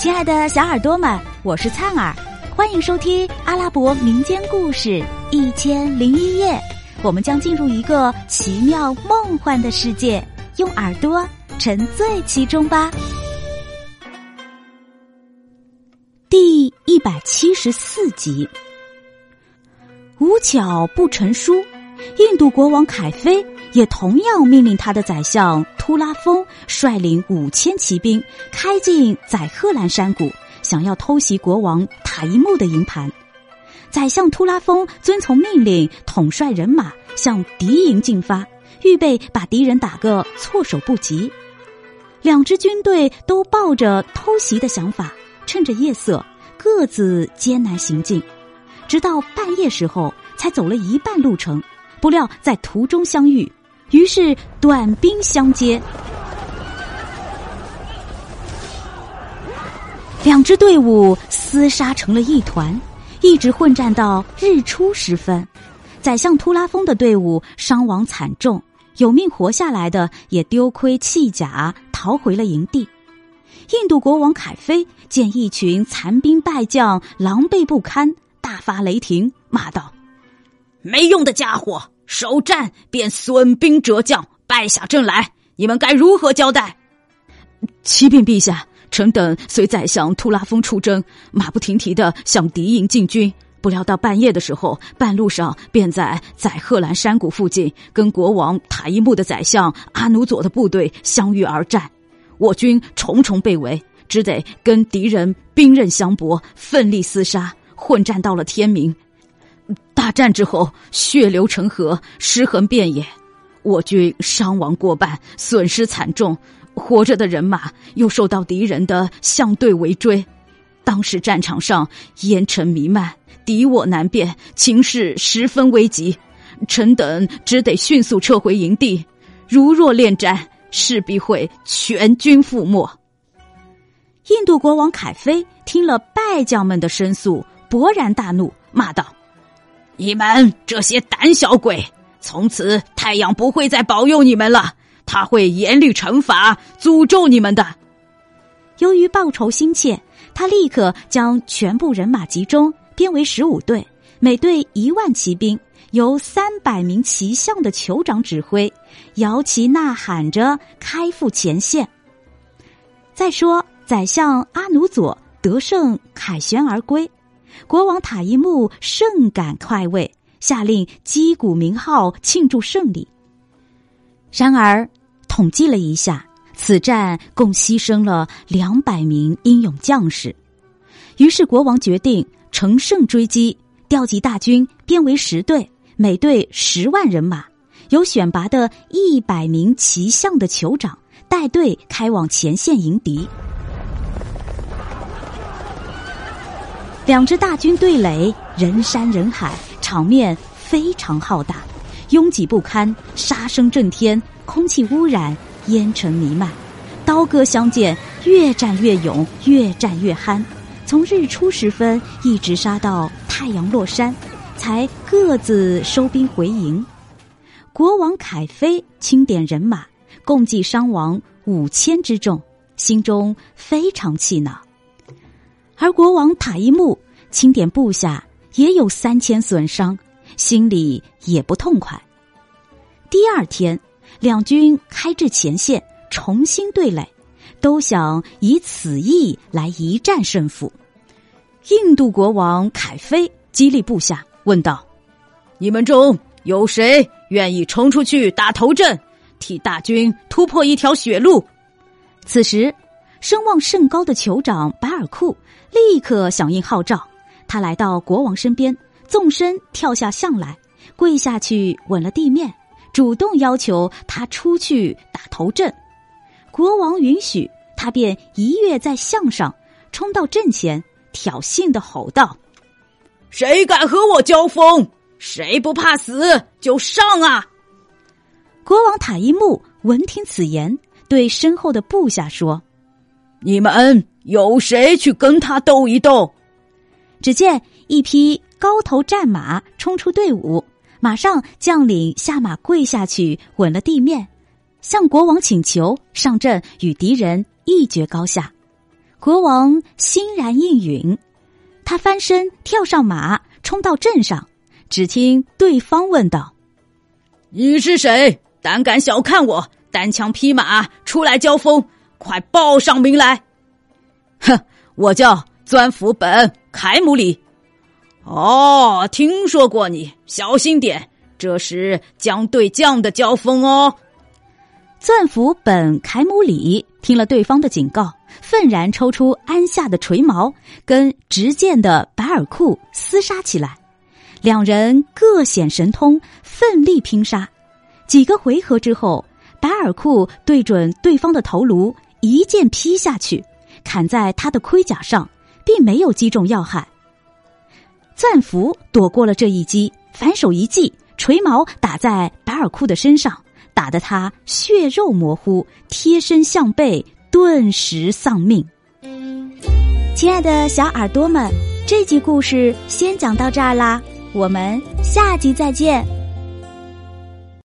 亲爱的小耳朵们，我是灿儿，欢迎收听阿拉伯民间故事《一千零一夜》。我们将进入一个奇妙梦幻的世界，用耳朵沉醉其中吧。第一百七十四集，无巧不成书。印度国王凯菲也同样命令他的宰相突拉风率领五千骑兵开进宰赫兰山谷，想要偷袭国王塔伊木的营盘。宰相突拉风遵从命令，统帅人马向敌营进发，预备把敌人打个措手不及。两支军队都抱着偷袭的想法，趁着夜色各自艰难行进，直到半夜时候才走了一半路程。不料在途中相遇，于是短兵相接，两支队伍厮杀成了一团，一直混战到日出时分。宰相突拉风的队伍伤亡惨重，有命活下来的也丢盔弃甲，逃回了营地。印度国王凯飞见一群残兵败将狼狈不堪，大发雷霆，骂道。没用的家伙，首战便损兵折将，败下阵来，你们该如何交代？启禀陛下，臣等随宰相突拉峰出征，马不停蹄的向敌营进军。不料到半夜的时候，半路上便在宰赫兰山谷附近跟国王塔伊木的宰相阿努佐的部队相遇而战，我军重重被围，只得跟敌人兵刃相搏，奋力厮杀，混战到了天明。大战之后，血流成河，尸横遍野，我军伤亡过半，损失惨重。活着的人马又受到敌人的相对围追，当时战场上烟尘弥漫，敌我难辨，情势十分危急。臣等只得迅速撤回营地，如若恋战，势必会全军覆没。印度国王凯菲听了败将们的申诉，勃然大怒，骂道。你们这些胆小鬼，从此太阳不会再保佑你们了，他会严厉惩罚、诅咒你们的。由于报仇心切，他立刻将全部人马集中，编为十五队，每队一万骑兵，由三百名骑象的酋长指挥，摇旗呐喊着开赴前线。再说，宰相阿努佐得胜凯旋而归。国王塔伊木甚感快慰，下令击鼓鸣号庆祝胜利。然而，统计了一下，此战共牺牲了两百名英勇将士。于是，国王决定乘胜追击，调集大军，编为十队，每队十万人马，由选拔的一百名骑象的酋长带队开往前线迎敌。两支大军对垒，人山人海，场面非常浩大，拥挤不堪，杀声震天，空气污染，烟尘弥漫，刀戈相见，越战越勇，越战越酣，从日出时分一直杀到太阳落山，才各自收兵回营。国王凯飞清点人马，共计伤亡五千之众，心中非常气恼。而国王塔伊木清点部下也有三千损伤，心里也不痛快。第二天，两军开至前线，重新对垒，都想以此意来一战胜负。印度国王凯菲激励部下，问道：“你们中有谁愿意冲出去打头阵，替大军突破一条血路？”此时。声望甚高的酋长白尔库立刻响应号召，他来到国王身边，纵身跳下象来，跪下去吻了地面，主动要求他出去打头阵。国王允许，他便一跃在象上，冲到阵前，挑衅的吼道：“谁敢和我交锋？谁不怕死就上啊！”国王塔伊木闻听此言，对身后的部下说。你们有谁去跟他斗一斗？只见一匹高头战马冲出队伍，马上将领下马跪下去吻了地面，向国王请求上阵与敌人一决高下。国王欣然应允，他翻身跳上马，冲到镇上。只听对方问道：“你是谁？胆敢小看我？单枪匹马出来交锋，快报上名来！”“哼，我叫钻府本凯姆里。”“哦，听说过你，小心点，这是将对将的交锋哦。”钻府本凯姆里听了对方的警告，愤然抽出安下的锤矛，跟执剑的白尔库厮杀起来。两人各显神通，奋力拼杀。几个回合之后，白尔库对准对方的头颅，一剑劈下去，砍在他的盔甲上，并没有击中要害。赞福躲过了这一击，反手一记，锤矛打在白尔库的身上，打得他血肉模糊，贴身向背，顿时丧命。亲爱的小耳朵们，这集故事先讲到这儿啦。我们下集再见。